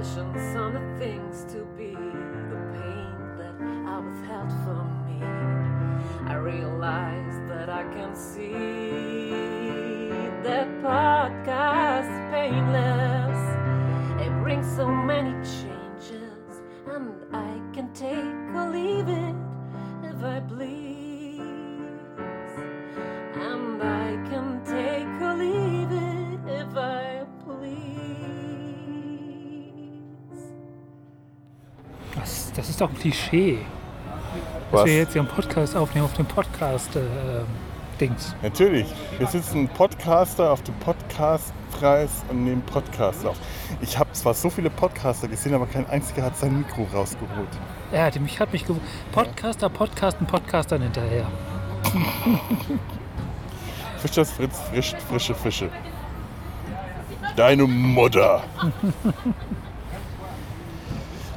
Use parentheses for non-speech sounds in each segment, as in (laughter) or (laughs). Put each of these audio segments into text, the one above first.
on the things to be, the pain that I withheld from me. I realize that I can see ist doch ein Klischee. Was? Dass wir jetzt hier einen Podcast aufnehmen auf dem Podcast äh. Natürlich. Wir sitzen Podcaster auf dem Podcastpreis und nehmen Podcast auf. Ich habe zwar so viele Podcaster gesehen, aber kein einziger hat sein Mikro rausgeholt. Hat mich, hat mich gewundert. Podcaster, Podcasten, Podcastern hinterher. Fischers Fritz frischt frische Fische. Deine Mutter. (laughs)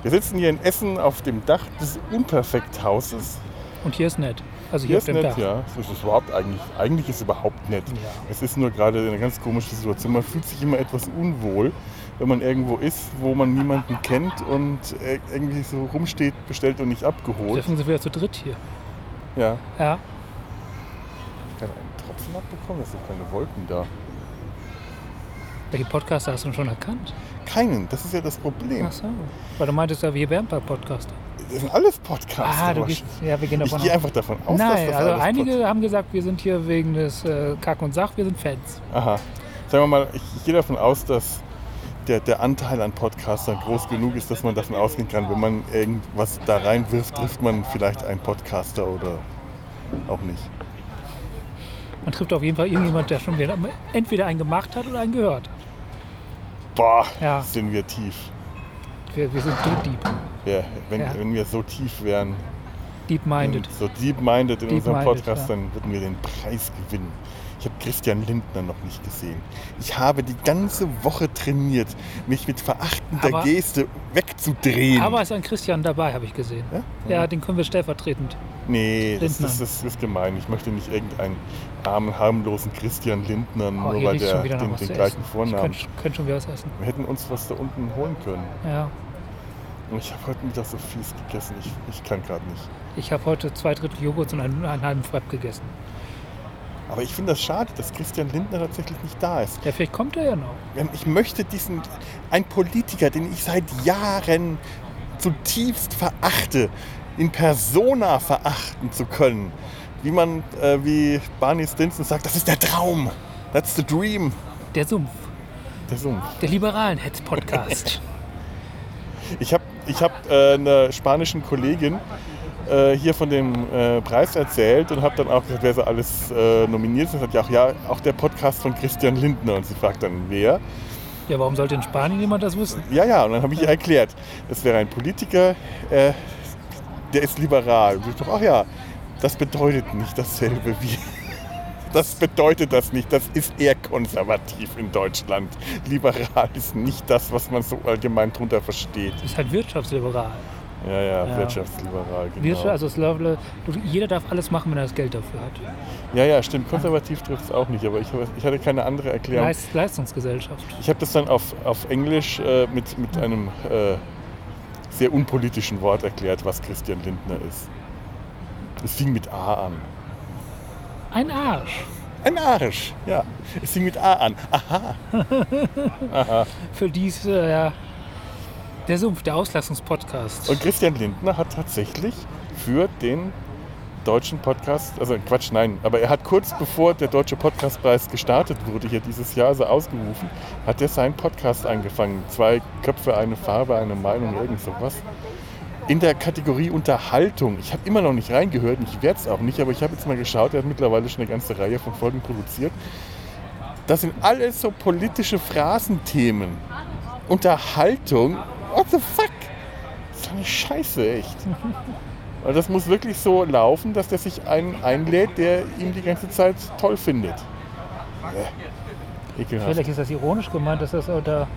Wir sitzen hier in Essen auf dem Dach des Unperfekthauses. Und hier ist nett. Also Hier hier, ist nett, Dach. ja. Es ist überhaupt eigentlich, eigentlich ist es überhaupt nett. Ja. Es ist nur gerade eine ganz komische Situation. Man fühlt sich immer etwas unwohl, wenn man irgendwo ist, wo man niemanden kennt und irgendwie so rumsteht, bestellt und nicht abgeholt. Treffen sie wieder zu dritt hier. Ja. Ja. Kann einen Tropfen abbekommen? Es sind keine Wolken da. Welche Podcaster hast du denn schon erkannt? Keinen, das ist ja das Problem. Ach so. Weil du meintest ja, wir wären bei Podcaster. Das sind alles Podcasts. Ah, du gehst, ja, wir gehen ich davon gehe aus. einfach davon aus, dass Nein, das also einige haben gesagt, wir sind hier wegen des äh, Kack und Sach, wir sind Fans. Pod Aha. Sagen wir mal, ich, ich gehe davon aus, dass der, der Anteil an Podcastern groß genug ist, dass man davon ausgehen kann, wenn man irgendwas da reinwirft, trifft man vielleicht einen Podcaster oder auch nicht. Man trifft auf jeden Fall irgendjemand, der schon entweder einen gemacht hat oder einen gehört. Boah, Ja. sind wir tief. Wir, wir sind Deep, Ja, wenn, Ja. wenn wir so tief wären, deep-minded. so deep-minded in unserem Deep-minded, Podcast, ja. dann würden wir den Preis gewinnen. Ich habe Christian Lindner noch nicht gesehen. Ich habe die ganze Woche trainiert, mich mit verachtender Aber- Geste wegzudrehen. Aber ist ein Christian dabei, habe ich gesehen. Ja? Ja, den können wir stellvertretend. Nee, das, das, das ist gemein. Ich möchte nicht irgendeinen armen, harmlosen Christian Lindner, Oh, nur weil der den, den gleichen essen. Vornamen. Ich könnte könnt schon wieder was essen. Wir hätten uns was da unten holen können. Ja. Und ich habe heute Mittag so fies gegessen. Ich, ich kann gerade nicht. Ich habe heute zwei Drittel Joghurt und einen, einen halben Frapp gegessen. Aber ich finde das schade, dass Christian Lindner tatsächlich nicht da ist. Ja, vielleicht kommt er ja noch. Ähm, Ich möchte diesen, ein Politiker, den ich seit Jahren zutiefst verachte, in Persona verachten zu können. Wie man, äh, wie Barney Stinson sagt, das ist der Traum. That's the dream. Der Sumpf. Der Sumpf. Der liberalen Hetz-Podcast. (laughs) Ich habe ich hab, äh, einer spanischen Kollegin äh, hier von dem äh, Preis erzählt und habe dann auch gesagt, wer so alles äh, nominiert ist. Und sagt, ja, auch, ja, auch der Podcast von Christian Lindner. Und sie fragt dann, wer? ja, warum sollte in Spanien jemand das wissen? Ja, ja, und dann habe ich ihr erklärt, das wäre ein Politiker, äh, der ist liberal. Und ich dachte, ach ja, das bedeutet nicht dasselbe wie. Das bedeutet das nicht. Das ist eher konservativ in Deutschland. Liberal ist nicht das, was man so allgemein drunter versteht. Das ist halt wirtschaftsliberal. Ja, ja, Ja. wirtschaftsliberal, genau. Wirtschaft, also du, jeder darf alles machen, wenn er das Geld dafür hat. Ja, ja, stimmt. Konservativ trifft es auch nicht, aber ich, ich hatte keine andere Erklärung. Leist, Leistungsgesellschaft. Ich habe das dann auf, auf Englisch äh, mit, mit einem äh, sehr unpolitischen Wort erklärt, was Christian Lindner ist. Es fing mit A an. Ein Arsch. Ein Arsch, ja. Es fing mit A an. Aha. (laughs) Für dies, äh, ja, der Sumpf, der Auslassungspodcast. Und Christian Lindner hat tatsächlich für den deutschen Podcast, also Quatsch, nein, aber er hat kurz bevor der Deutsche Podcastpreis gestartet wurde, hier dieses Jahr, also ausgerufen, hat er seinen Podcast angefangen. Zwei Köpfe, eine Farbe, eine Meinung, irgend sowas. In der Kategorie Unterhaltung. Ich habe immer noch nicht reingehört ich werde es auch nicht, aber ich habe jetzt mal geschaut, er hat mittlerweile schon eine ganze Reihe von Folgen produziert. Das sind alles so politische Phrasenthemen. Unterhaltung? What the fuck? Das ist eine Scheiße, echt. Und das muss wirklich so laufen, dass der sich einen einlädt, der ihn die ganze Zeit toll findet. Äh, ekelhaft. Vielleicht ist das ironisch gemeint, dass das unter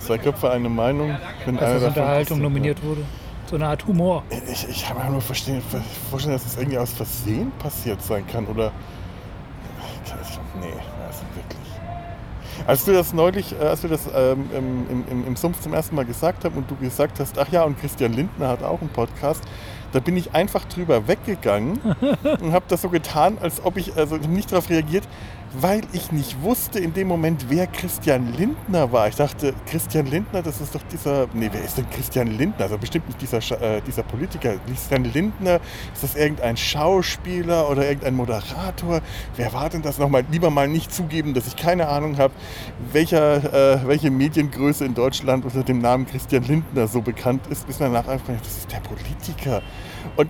Zwei Köpfe, eine Meinung. Wenn dass einer das Unterhaltung ist, nominiert wurde. So eine Art Humor. ja. Ich, ich kann mir nur verstehen, vorstellen, dass das irgendwie aus Versehen passiert sein kann. Oder. Nee, also. Als du das neulich, äh, als wir das ähm, im, im- im, im Sumpf zum ersten Mal gesagt haben und du gesagt hast, ach ja, und Christian Lindner hat auch einen Podcast, da bin ich einfach drüber weggegangen (laughs) und habe das so getan, als ob ich also nicht darauf reagiert, weil ich nicht wusste in dem Moment, wer Christian Lindner war. Ich dachte, Christian Lindner, das ist doch dieser, nee, wer ist denn Christian Lindner? Also bestimmt nicht dieser, äh, dieser Politiker. Christian Lindner, ist das irgendein Schauspieler oder irgendein Moderator? Wer war denn das nochmal? Lieber mal nicht zugeben, dass ich keine Ahnung habe, äh, welche Mediengröße in Deutschland unter dem Namen Christian Lindner so bekannt ist, bis man nachher einfach, das ist der Politiker. Und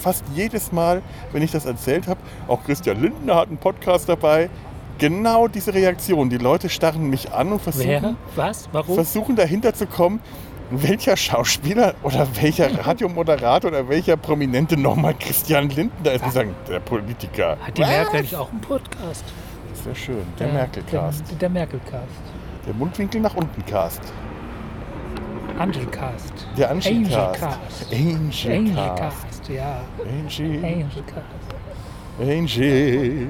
fast jedes Mal, wenn ich das erzählt habe, auch Christian Lindner hat einen Podcast dabei, genau diese Reaktion. Die Leute starren mich an und versuchen, Was? Warum? versuchen dahinter zu kommen, welcher Schauspieler oder welcher (laughs) Radiomoderator oder welcher Prominente nochmal Christian Lindner ist. Die sagen, der Politiker. Hat die Merkel nicht auch einen Podcast? Das wäre schön. Der Merkel-Cast. Der, der Merkel-Cast. Der Mundwinkel nach unten Cast. Angelcast. Der. Angelcast. Angelcast, ja. Angie. Angelcast. Angie.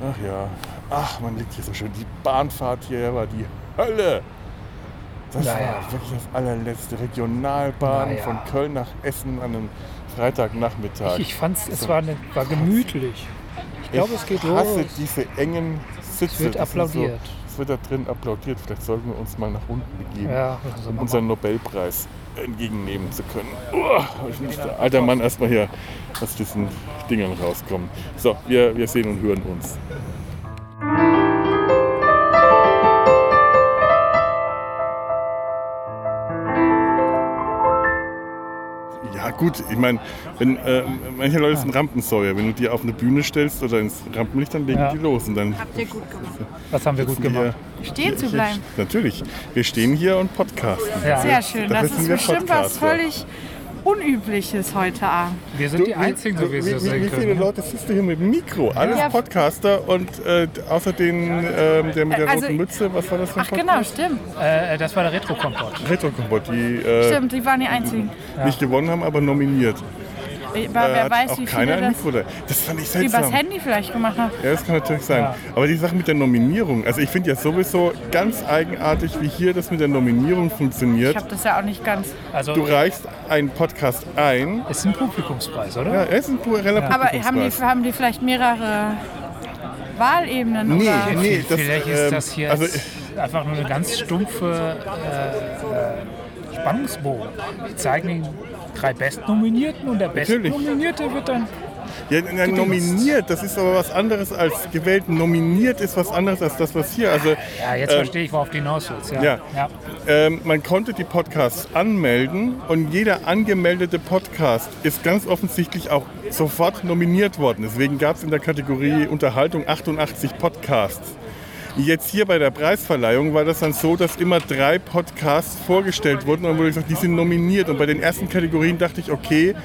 Ach ja. Ach, man liegt hier so schön. Die Bahnfahrt hier war die Hölle. Das Ja, war wirklich das allerletzte. Regionalbahn Ja, ja. von Köln nach Essen an einem Freitagnachmittag. Ich, ich fand's, es war, eine, war gemütlich. Ich glaube, es geht ich hasse los. diese engen Sitze. Es wird applaudiert. So, es wird da drin applaudiert. Vielleicht sollten wir uns mal nach unten begeben, Ja, also um unseren Nobelpreis entgegennehmen zu können. Uah, ich muss der alter Mann erstmal hier aus diesen Dingern rauskommen. So, wir, wir sehen und hören uns. Gut, ich meine, wenn äh, manche Leute sind Rampensäuer, wenn du die auf eine Bühne stellst oder ins Rampenlicht, dann legen Ja. die los und dann Habt ihr gut gemacht. Was haben wir gut gemacht? wir- Stehen zu hier- bleiben. Natürlich, wir stehen hier und podcasten. Ja. Sehr schön. Das sind ist bestimmt was Podcaster. völlig Unübliches heute Abend. Wir sind die Einzigen, so wie Sie wie, das wie, sehen wie viele können. Leute siehst du hier mit dem Mikro? Alles Ja. Podcaster und äh, außer den, ähm, der mit der Also- roten Mütze, was war das für ein Ach genau, stimmt. Äh, das war der Retro-Kompott. Retro-Kompott, die äh, Stimmt, die waren die einzigen. nicht gewonnen haben, aber nominiert. Aber Äh, wer hat weiß, auch wie keiner viele das da. Das fand ich übers seltsam. Handy vielleicht gemacht haben. Ja, das kann natürlich sein. Ja. Aber die Sache mit der Nominierung, also ich finde ja sowieso ganz eigenartig, wie hier das mit der Nominierung Ich funktioniert. habe das ja auch nicht ganz. Also, Du reichst einen Podcast ein. ist ein Publikumspreis, oder? Ja, ist ein pureller Aber haben die, Publikumspreis. haben die vielleicht mehrere Wahlebenen? Nee, oder? nee, das, Vielleicht ist ähm, das hier also, einfach nur eine ganz stumpfe äh, äh, Spannungsbogen. Die zeigen drei Bestnominierten und der Natürlich. Bestnominierte wird dann. Ja, na, nominiert, das ist aber was anderes als gewählt. Nominiert ist was anderes als das, was hier. Also Ja, jetzt ähm, verstehe ich, worauf du hinaus willst. Ja. ja. Ja. ähm, man konnte die Podcasts anmelden und jeder angemeldete Podcast ist ganz offensichtlich auch sofort nominiert worden. Deswegen gab es in der Kategorie Unterhaltung 88 Podcasts. Jetzt hier bei der Preisverleihung war das dann so, dass immer drei Podcasts vorgestellt wurden und dann wurde gesagt, die sind nominiert. Und bei den ersten Kategorien dachte ich, okay,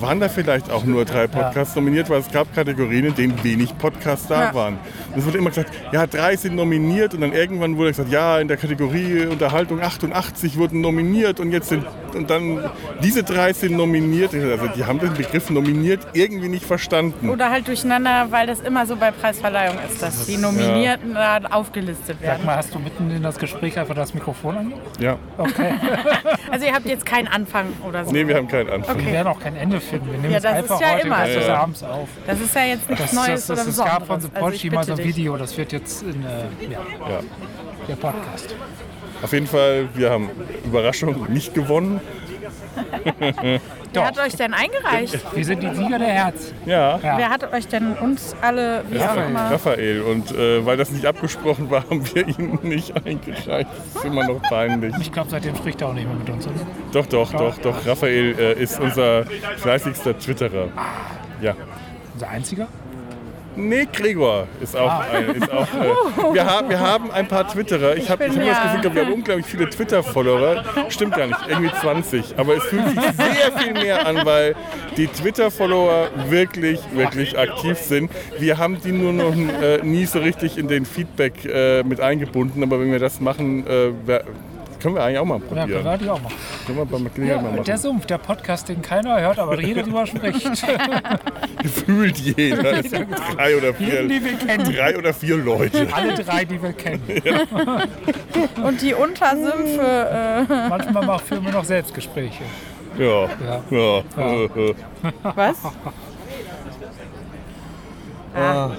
waren da vielleicht auch nur drei Podcasts nominiert, weil es gab Kategorien, in denen wenig Podcasts da Ja. waren. Und es wurde immer gesagt, ja, drei sind nominiert und dann irgendwann wurde gesagt, ja, in der Kategorie Unterhaltung 88 wurden nominiert und jetzt sind und dann diese drei sind nominiert. Also die haben den Begriff nominiert irgendwie nicht verstanden. Oder halt durcheinander, weil das immer so bei Preisverleihung ist, dass die Nominierten da aufgelistet Sag werden. mal, hast du mitten in das Gespräch einfach das Mikrofon angemacht? Ja. Okay. (laughs) Also ihr habt jetzt keinen Anfang oder so. Nee, wir haben keinen Anfang. Wir werden auch kein Ende finden. Wir nehmen Ja, es das ist einfach ja heute immer so. abends auf. Das ist ja jetzt nichts Das, Neues das, das, oder es gab von. The Also Pochi mal so ein. Video, das wird jetzt in äh, ja, Ja. der Podcast. Auf jeden Fall, wir haben Überraschung nicht gewonnen. (laughs) Wer hat euch denn eingereicht? Wir sind die Sieger der Herzen. Ja. Ja. Wer hat euch denn uns alle, wie auch Raphael. immer... Raphael. Und äh, weil das nicht abgesprochen war, (laughs) haben wir ihn nicht eingereicht. Das ist immer noch peinlich. Ich glaube, seitdem spricht er auch nicht mehr mit uns, oder? Doch, doch, doch, doch. Raphael äh, ist unser fleißigster Twitterer. Ja. Unser einziger? Nee, Gregor ist auch ein. Ist auch, äh, wir, haben, wir haben ein paar Twitterer. Ich habe ich hab das ja- gesehen, wir haben unglaublich viele Twitter-Follower. Stimmt gar nicht, irgendwie 20. Aber es fühlt sich sehr viel mehr an, weil die Twitter-Follower wirklich, wirklich aktiv sind. Wir haben die nur noch äh, nie so richtig in den Feedback äh, mit eingebunden. Aber wenn wir das machen, äh, Können wir eigentlich auch mal Ja, können wir probieren. eigentlich auch machen. Können wir beim mal Ja, machen. der Sumpf, der Podcast, den keiner hört, aber jeder drüber spricht. (laughs) Gefühlt jeder. Es sind drei oder vier, Jeden, die wir kennen. drei oder vier Leute. Alle drei, die wir kennen. (laughs) Und die Untersümpfe, (laughs) Manchmal machen- führen wir noch Selbstgespräche. Ja. Ja. Ja. äh, äh. äh, was? Ah,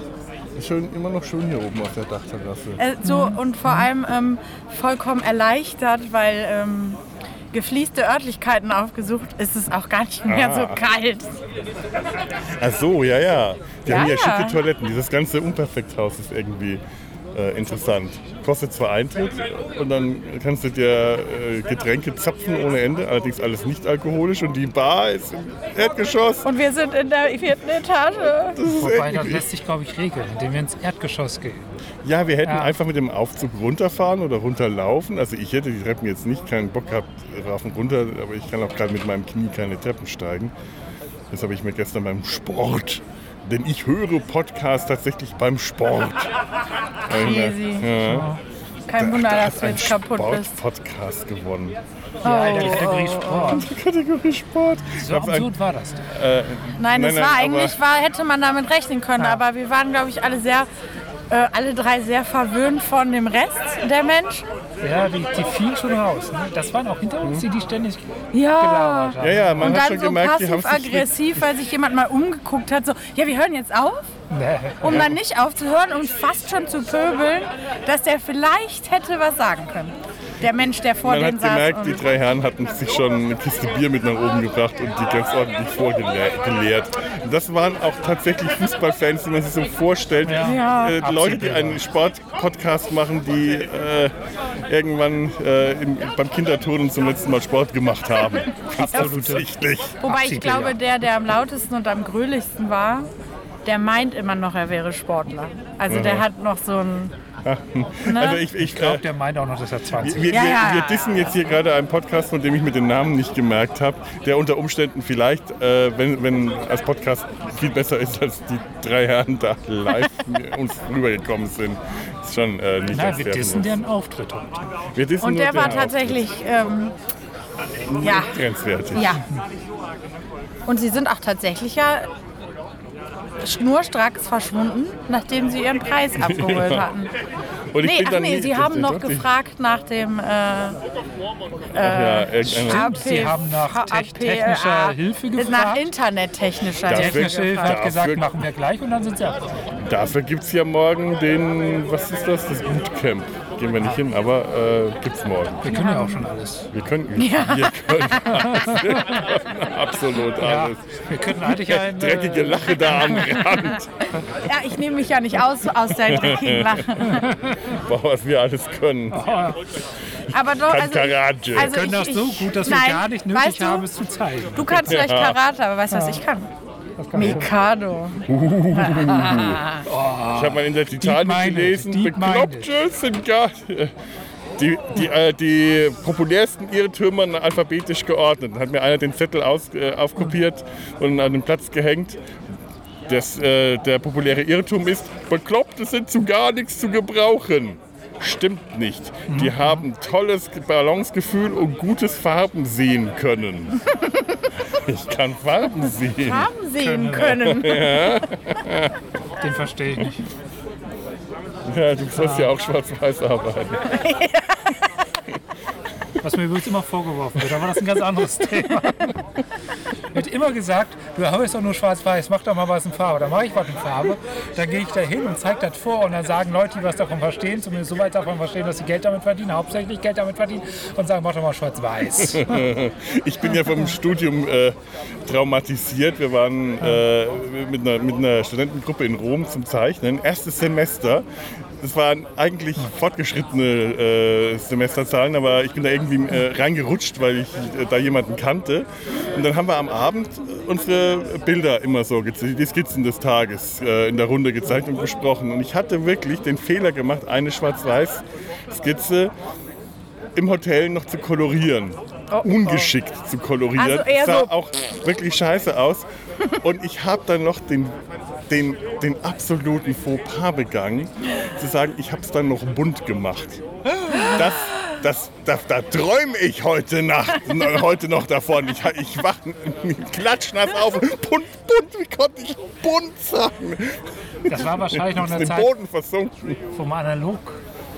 schön, immer noch schön hier oben auf der Dachterrasse. Äh, so und vor allem ähm, vollkommen erleichtert, weil ähm, gefließte Örtlichkeiten aufgesucht ist es auch gar nicht mehr Ah. so kalt. Ach so, ja, ja. Die Ja, haben ja ja. schicke Toiletten. Dieses ganze Unperfekthaus ist irgendwie äh, interessant. Kostet zwar Eintritt und dann kannst du dir äh, Getränke zapfen ohne Ende, allerdings alles nicht alkoholisch und die Bar ist im Erdgeschoss. Und wir sind in der vierten Etage. Das Wobei, das lässt sich, glaube ich, regeln, indem wir ins Erdgeschoss gehen. Ja, wir hätten Ja. einfach mit dem Aufzug runterfahren oder runterlaufen. Also ich hätte die Treppen jetzt nicht keinen Bock gehabt, rauf und runter, aber ich kann auch gerade mit meinem Knie keine Treppen steigen. Das habe ich mir gestern beim Sport, denn ich höre Podcast tatsächlich beim Sport. (laughs) Crazy. Ja, Kein Wunder, da dass du ein jetzt kaputt bist. Sport-Podcast gewonnen. Ja, in der Kategorie Sport. Kategorie Sport. So absurd war das. denn? Nein, Nein, es nein, war aber- eigentlich, war, hätte man damit rechnen können, Ja. aber wir waren, glaube ich, alle sehr, äh, alle drei sehr verwöhnt von dem Rest der Menschen. Ja, die, die fielen schon raus. Ne? Das waren auch hinter uns, die die ständig Ja. gelabert haben. Ja, ja, man Und hat dann schon so gemerkt, die haben passiv-aggressiv, weil sich jemand mal umgeguckt hat, so, ja, wir hören jetzt auf, Nee. um dann nicht aufzuhören und fast schon zu pöbeln, dass der vielleicht hätte was sagen können. Der Mensch, der vor Man denen hat saß. gemerkt, die drei Herren hatten sich schon eine Kiste Bier mit nach oben gebracht und die ganz ordentlich vorgeleert. Und Das waren auch tatsächlich Fußballfans, die man sich so vorstellt. Ja. Äh, Leute, die einen Sport-Podcast machen, die äh, irgendwann äh, im, beim Kinderturnen zum letzten Mal Sport gemacht haben. Offensichtlich. Wobei ich glaube, ja. der, der am lautesten und am gröhlichsten war, der meint immer noch, er wäre Sportler. Also der hat noch so ein... Also ich, ich, Ich glaube, äh, der meint auch noch, dass er 20 wir, wir, Ja, ja. wir dissen jetzt hier gerade einen Podcast, von dem ich mir den Namen nicht gemerkt habe, der unter Umständen vielleicht, äh, wenn, wenn als Podcast viel besser ist, als die drei Herren da live (laughs) uns rübergekommen sind. Ist schon äh, nicht Nein, wir dissen deren Auftritt heute. Wir dissen Und der war tatsächlich... Ähm, ja, grenzwertig. ja. Und sie sind auch tatsächlich ja schnurstracks verschwunden, nachdem sie ihren Preis (laughs) abgeholt hatten. Und ich Nee, bin ach dann nee, nie- sie haben noch gefragt nach dem äh, Ach ja, irgendeiner- AP, Sie haben nach te- AP, technischer äh, Hilfe Nach gefragt. internettechnischer Dafür- Hilfe. Technische Hilfe hat Dafür- gesagt, machen wir gleich und dann sind sie ab. Dafür gibt es ja morgen den, was ist das, das Bootcamp. Gehen wir nicht hin, aber äh, gibt es morgen. Wir können ja auch schon alles. Wir können, wir können alles. Absolut Ja, alles. wir könnten eigentlich ein. (laughs) Dreckige Äh, Lache da am Rand. Ja, ich nehme mich ja nicht aus aus der dreckigen Lache. Boah, was wir alles können. Aber doch, Kann also, Karate. also können ich, das so gut, dass nein, wir gar nicht nötig weißt du, haben, es zu zeigen. Du kannst vielleicht Karate, aber weißt du, was ich kann? Mikado. (laughs) Ich habe mal in der Titanic gelesen, Bekloppte sind gar... Die, die, äh, die populärsten Irrtümer alphabetisch geordnet. Hat mir einer den Zettel aus, äh, aufkopiert und an den Platz gehängt. Das, äh, der populäre Irrtum ist, Bekloppte sind zu gar nichts zu gebrauchen. Stimmt nicht. Die haben tolles Balancegefühl und gutes Farben sehen können. (laughs) Ich kann Farben sehen. Haben sehen können. (laughs) Den verstehe ich nicht. Ja, du sollst ja auch schwarz-weiß arbeiten. (laughs) Was mir übrigens immer vorgeworfen wird, aber das ist ein ganz anderes (laughs) Thema. Wird immer gesagt, du hast doch nur schwarz-weiß, mach doch mal was in Farbe. Dann mache ich was in Farbe, dann gehe ich da hin und zeige das vor und dann sagen Leute, die was davon verstehen, zumindest so weit davon verstehen, dass sie Geld damit verdienen, hauptsächlich Geld damit verdienen und sagen, mach doch mal schwarz-weiß. (laughs) Ich bin ja vom Studium äh, traumatisiert. Wir waren äh, mit, einer, mit einer Studentengruppe in Rom zum Zeichnen. Erstes Semester. Das waren eigentlich fortgeschrittene äh, Semesterzahlen, aber ich bin da irgendwie äh, reingerutscht, weil ich äh, da jemanden kannte. Und dann haben wir am Abend unsere Bilder immer so, die Skizzen des Tages äh, in der Runde gezeigt und besprochen. Und ich hatte wirklich den Fehler gemacht, eine Schwarz-Weiß-Skizze im Hotel noch zu kolorieren. Ungeschickt zu kolorieren. Also eher sah so- auch wirklich scheiße aus. Und ich habe dann noch den, den, den absoluten Fauxpas begangen, zu sagen, ich habe es dann noch bunt gemacht. Das das, das, da träume ich heute Nacht, (laughs) heute noch davon. Ich, ich wach klatschnass auf und bunt, bunt, wie konnte ich bunt sagen? Das war wahrscheinlich noch eine Zeit, Boden versunken. man analog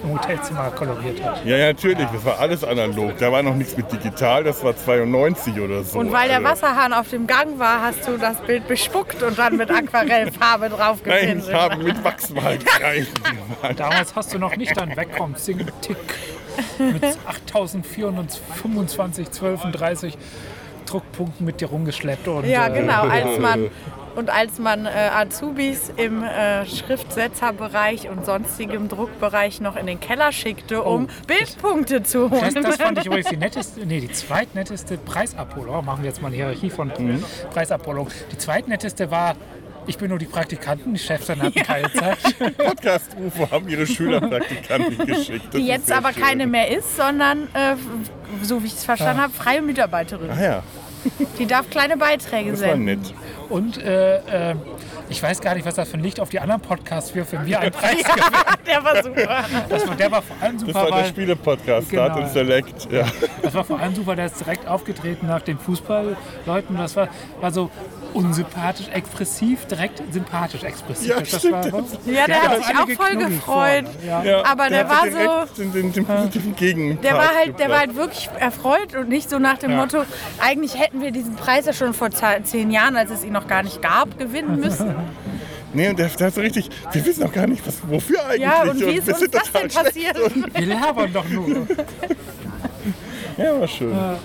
im Hotelzimmer koloriert hat. Ja, ja, natürlich, das war alles analog. Da war noch nichts mit digital, das war 92 oder so. Und weil der Also, Wasserhahn auf dem Gang war, hast du das Bild bespuckt und dann mit Aquarellfarbe Nein, draufgepinselt. ich habe mit gemalt. (laughs) Damals hast du noch nicht deinen Wegkommen Single Tick mit 8425, 12 und 30 Druckpunkten mit dir rumgeschleppt. Und, Ja, äh, genau. Als man, (laughs) und als man äh, Azubis im äh, Schriftsetzerbereich und sonstigem Druckbereich noch in den Keller schickte, um Bildpunkte zu Das, holen. das fand ich übrigens die (laughs) netteste, nee, die zweitnetteste Preisabholung. Machen wir jetzt mal eine Hierarchie von Mhm. Preisabholung. Die zweitnetteste war, ich bin nur die Praktikanten, die Chefs dann hatten keine Zeit. (laughs) Podcast-UFO haben ihre Schülerpraktikanten geschickt. Das die jetzt aber schön. keine mehr ist, sondern, äh, so wie ich es verstanden habe, freie Mitarbeiterin. Ah ja, Die darf kleine Beiträge das war senden. nett. Und äh, äh, ich weiß gar nicht, was das für ein Licht auf die anderen Podcasts wirft, wenn wir einen Preis (laughs) gewinnen. Der war super. Das war, der war vor allem Das super, war der Spiele-Podcast, Genau. Start und Select. Ja. das war vor allem super, der ist direkt aufgetreten nach den Fußballleuten. Das war, war so unsympathisch, expressiv, direkt sympathisch expressiv. Ja, das stimmt, war, der war, hat- Ja, der hat hat sich auch voll geknuddelt gefreut. Ja. Ja, Aber der war hatte direkt so- Den, den, den positiven Der war halt, der war halt wirklich erfreut und nicht so nach dem Ja. Motto, eigentlich hätten wir diesen Preis ja schon vor zehn Jahren, als es ihn noch gar nicht gab, gewinnen müssen. (laughs) Nee, und der, der hat so richtig, wir wissen auch gar nicht, was, wofür eigentlich. Ja, und wie ist wir uns das denn passiert? Wir labern doch nur. (laughs) Ja, war schön. Ja.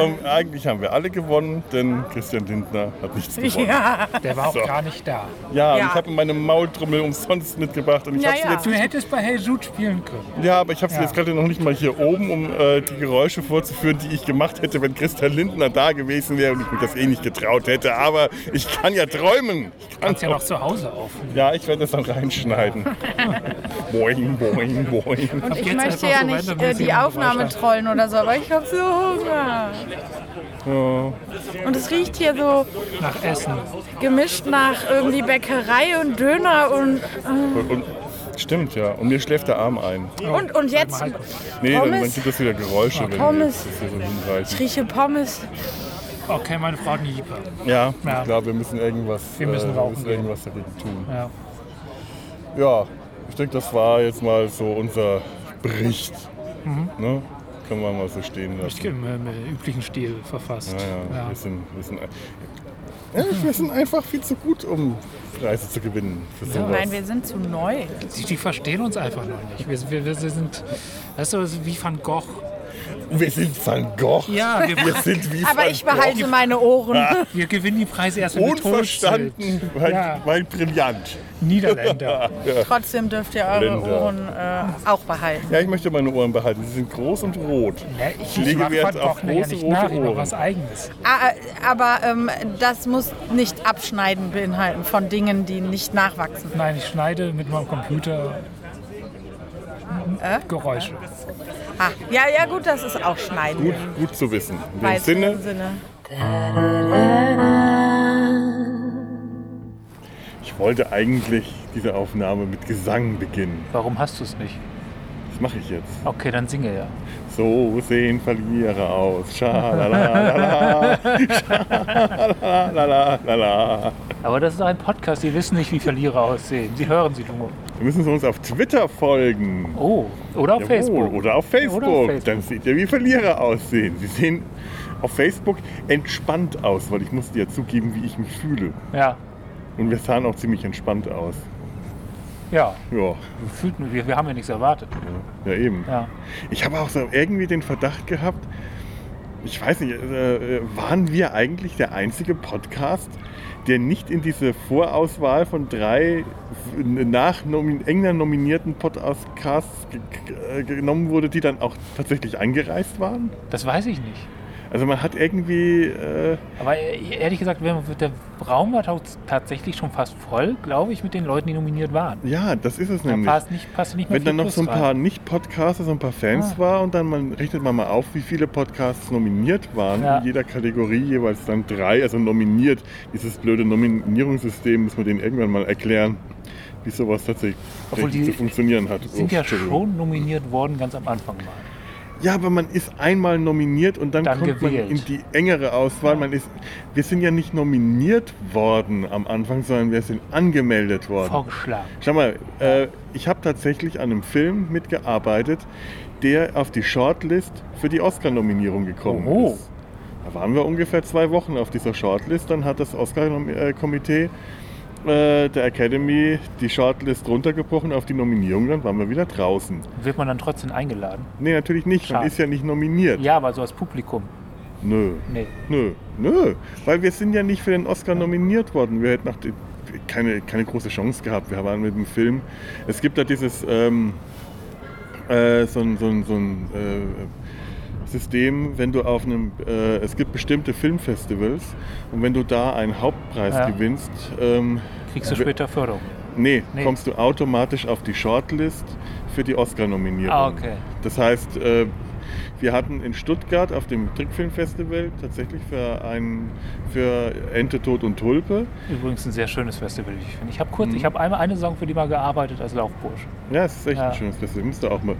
Und eigentlich haben wir alle gewonnen, denn Christian Lindner hat nichts gewonnen. Ja. Der war auch So. gar nicht da. Ja, Ja. ich habe meine Maultrommel umsonst mitgebracht und ich Ja, habe sie ja. jetzt Du hättest bei Hey Jude spielen können. Ja, aber ich habe sie Ja. jetzt gerade noch nicht mal hier oben, um äh, die Geräusche vorzuführen, die ich gemacht hätte, wenn Christian Lindner da gewesen wäre und ich mir das eh nicht getraut hätte. Aber ich kann ja träumen. Ich kann Kannst ja noch zu Hause aufnehmen. ja, ich werde das dann reinschneiden. (laughs) boing, boing, boing. Und ich jetzt möchte ja so nicht äh, die Aufnahme trollen oder so, aber ich habe so Hunger. Und es riecht hier so Nach Essen. gemischt nach irgendwie Bäckerei und Döner und, Und, und, stimmt, ja. Und mir schläft der Arm ein. und, und jetzt Halt. Nee, dann, Pommes. dann gibt es wieder Geräusche, wenn wir Pommes. hier so ich rieche Pommes. Okay, meine Frau hat eine Jeeper. Ja, Ja. ich glaube, wir müssen irgendwas, Wir müssen äh, müssen irgendwas dagegen tun. Ja. Ja, ich denke, das war jetzt mal so unser Bericht. Mhm. Ne? Können wir mal so stehen Ich lassen. im, im üblichen Stil verfasst. Ja, ja, Ja. Wir, sind, wir, sind, ja, wir sind einfach viel zu gut, um Preise zu gewinnen. Für sowas. Nein, wir sind zu neu. Die, die verstehen uns einfach noch nicht. Wir, wir, wir sind, weißt du, wie Van Gogh. Wir sind Van Gogh. Ja, wir, Wir sind wie Aber Van ich behalte Gogh. meine Ohren. wir gewinnen die Preise erst, wenn. Unverstanden, weil, Ja. weil brillant. Niederländer. (laughs) Trotzdem dürft ihr eure Länder. Ohren äh, auch behalten. Ja, ich möchte meine Ohren behalten. Sie sind groß und rot. Ja, Ich ich lege Wert auf Gogh ja große nicht rote nach, Ohren. was Eigenes. Ah, äh, aber ähm, das muss nicht Abschneiden beinhalten von Dingen, die nicht nachwachsen. Nein, ich schneide mit meinem Computer Äh? Geräusche. Ah, ja, ja, gut, das ist auch Schneiden. Gut, gut zu wissen. In dem Sinne, Sinne. ich wollte eigentlich diese Aufnahme mit Gesang beginnen. Warum hast du es nicht? Das mache ich jetzt. Okay, dann singe ja. So sehen Verlierer aus. Schalalala. Schalalala. Aber das ist ein Podcast, Sie wissen nicht, wie Verlierer aussehen. Sie hören sie nur. Wir müssen uns auf Twitter folgen. Oh, oder auf Jawohl, Facebook. Oder auf Facebook. Oder auf Facebook. Dann seht ihr, wie Verlierer aussehen. Sie sehen auf Facebook entspannt aus, weil ich musste ja zugeben, wie ich mich fühle. Ja, Und wir sahen auch ziemlich entspannt aus. ja. Ja, Wir, fühlten, wir, wir haben ja nichts erwartet. ja eben. Ja. Ich habe auch so irgendwie den Verdacht gehabt, ich weiß nicht, äh, waren wir eigentlich der einzige Podcast, der nicht in diese Vorauswahl von drei nach nomin enger nominierten Podcasts ge- ge- genommen wurde, die dann auch tatsächlich angereist waren? Das weiß ich nicht. Also man hat irgendwie, äh, Aber äh, ehrlich gesagt, der Raum war tats- tatsächlich schon fast voll, glaube ich, mit den Leuten, die nominiert waren. ja, das ist es Da nämlich. passt nicht, passte nicht mehr Wenn dann noch so ein Plus paar. Nicht-Podcaster, so ein paar Fans Ah. war und dann man, rechnet man mal auf, wie viele Podcasts nominiert waren. Ja. In jeder Kategorie jeweils dann drei, also nominiert. Dieses blöde Nominierungssystem muss man denen irgendwann mal erklären. wie sowas tatsächlich Obwohl die zu funktionieren hat. Sind Oh, ja schon nominiert worden, ganz am Anfang mal. Ja, aber man ist einmal nominiert und dann, Dann kommt gewählt. man in die engere Auswahl. Man ist, wir sind ja nicht nominiert worden am Anfang, sondern wir sind angemeldet worden. Vorgeschlagen. Schau mal, äh, ich habe tatsächlich an einem Film mitgearbeitet, der auf die Shortlist für die Oscar-Nominierung gekommen Oho. ist. Da waren wir ungefähr zwei Wochen auf dieser Shortlist. Dann hat das Oscar-Komitee äh, der Academy die Shortlist runtergebrochen auf die Nominierung. Dann waren wir wieder draußen. Wird man dann trotzdem eingeladen? Nee, natürlich nicht. Man Schade. ist ja nicht nominiert. Ja, aber so als Publikum. Nö. Nee. Nö, nö, weil wir sind ja nicht für den Oscar nominiert worden. Wir hätten keine, keine große Chance gehabt. Wir waren mit dem Film. Es gibt da dieses ähm, äh, so ein, so ein, so ein äh, System, wenn du auf einem, äh, es gibt bestimmte Filmfestivals und wenn du da einen Hauptpreis Ja. gewinnst, ähm, Kriegst du we- später Förderung. nee, Nee. kommst du automatisch auf die Shortlist für die Oscar-Nominierung. Ah, okay. Das heißt, äh, wir hatten in Stuttgart auf dem Trickfilmfestival tatsächlich für, ein, für Ente, Tod und Tulpe. Übrigens ein sehr schönes Festival, wie ich finde. Ich habe kurz, Mhm. ich habe einmal eine Saison für die mal gearbeitet als Laufbursch. Ja, es ist echt Ja. ein schönes Festival. Ich müsste auch mal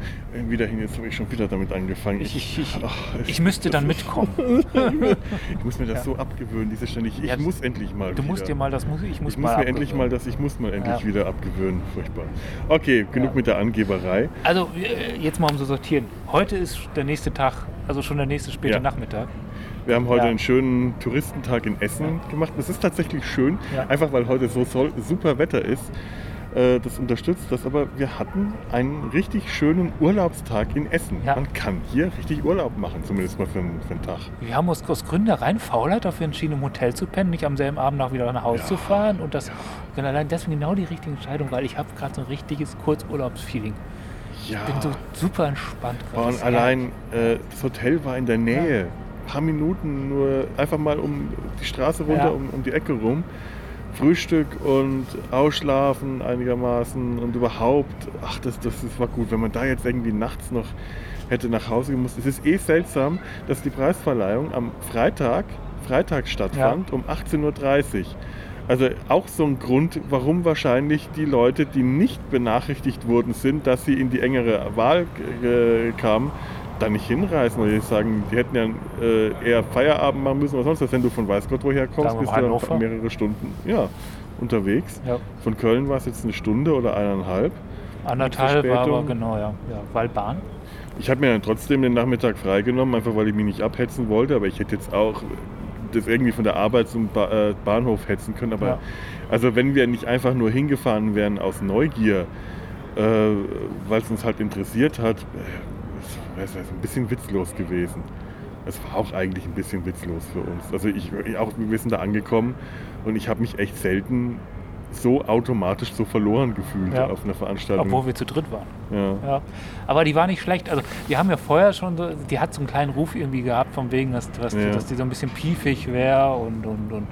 wieder hin. Jetzt habe ich schon wieder damit angefangen. Ich, ich, ich, ach, ich müsste dann mitkommen. (laughs) Ich muss mir das so abgewöhnen, diese ständig. Ich Ja, muss endlich mal. Du musst wieder. dir mal das muss ich muss ich muss mal mir endlich mal das, ich muss mal endlich Ja. wieder abgewöhnen. Furchtbar. Okay, genug Ja. mit der Angeberei. Also äh, jetzt mal um zu sortieren. Heute ist der nächste Tag, also schon der nächste späte Ja. Nachmittag. Wir haben heute Ja. einen schönen Touristentag in Essen gemacht. Das ist tatsächlich schön, Ja. einfach weil heute so super Wetter ist. Äh, Das unterstützt das, aber wir hatten einen richtig schönen Urlaubstag in Essen. Ja. Man kann hier richtig Urlaub machen, zumindest mal für einen, für einen Tag. Wir haben uns aus Gründen der reinen Faulheit dafür entschieden, im Hotel zu pennen, nicht am selben Abend auch wieder nach Hause Ja. zu fahren. Und das und allein deswegen genau die richtige Entscheidung, weil ich habe gerade so ein richtiges Kurzurlaubsfeeling. Ja, Ich bin so super entspannt und allein äh, das Hotel war in der Nähe. Ein paar Minuten nur einfach mal um die Straße runter, Ja. um, um die Ecke rum. Frühstück und ausschlafen einigermaßen und überhaupt, ach, das, das, das war gut. Wenn man da jetzt irgendwie nachts noch hätte nach Hause gemusst. Es ist eh seltsam, dass die Preisverleihung am Freitag, Freitag stattfand um 18.30 Uhr. Also auch so ein Grund, warum wahrscheinlich die Leute, die nicht benachrichtigt worden sind, dass sie in die engere Wahl äh, kamen, da nicht hinreisen. Weil die sagen, die hätten ja äh, eher Feierabend machen müssen oder sonst was. Wenn du von weiß Gott woher kommst, bist du dann mehrere Stunden ja, unterwegs. Ja, Von Köln war es jetzt eine Stunde oder eineinhalb. anderthalb war aber genau, ja. ja. Weil Bahn. Ich habe mir dann trotzdem den Nachmittag freigenommen, einfach weil ich mich nicht abhetzen wollte. Aber ich hätte jetzt auch das irgendwie von der Arbeit zum ba äh, Bahnhof hetzen können. Aber Ja. also wenn wir nicht einfach nur hingefahren wären aus Neugier, äh, weil es uns halt interessiert hat, äh, wäre es ein bisschen witzlos gewesen. Es war auch eigentlich ein bisschen witzlos für uns. Also ich, ich auch, wir sind da angekommen und ich habe mich echt selten so automatisch so verloren gefühlt Ja. auf einer Veranstaltung. Obwohl wir zu dritt waren. Ja. Ja. Aber die war nicht schlecht. Also die haben ja vorher schon so, die hat so einen kleinen Ruf irgendwie gehabt, von wegen, dass, dass, Ja. dass die so ein bisschen piefig wäre und, und, und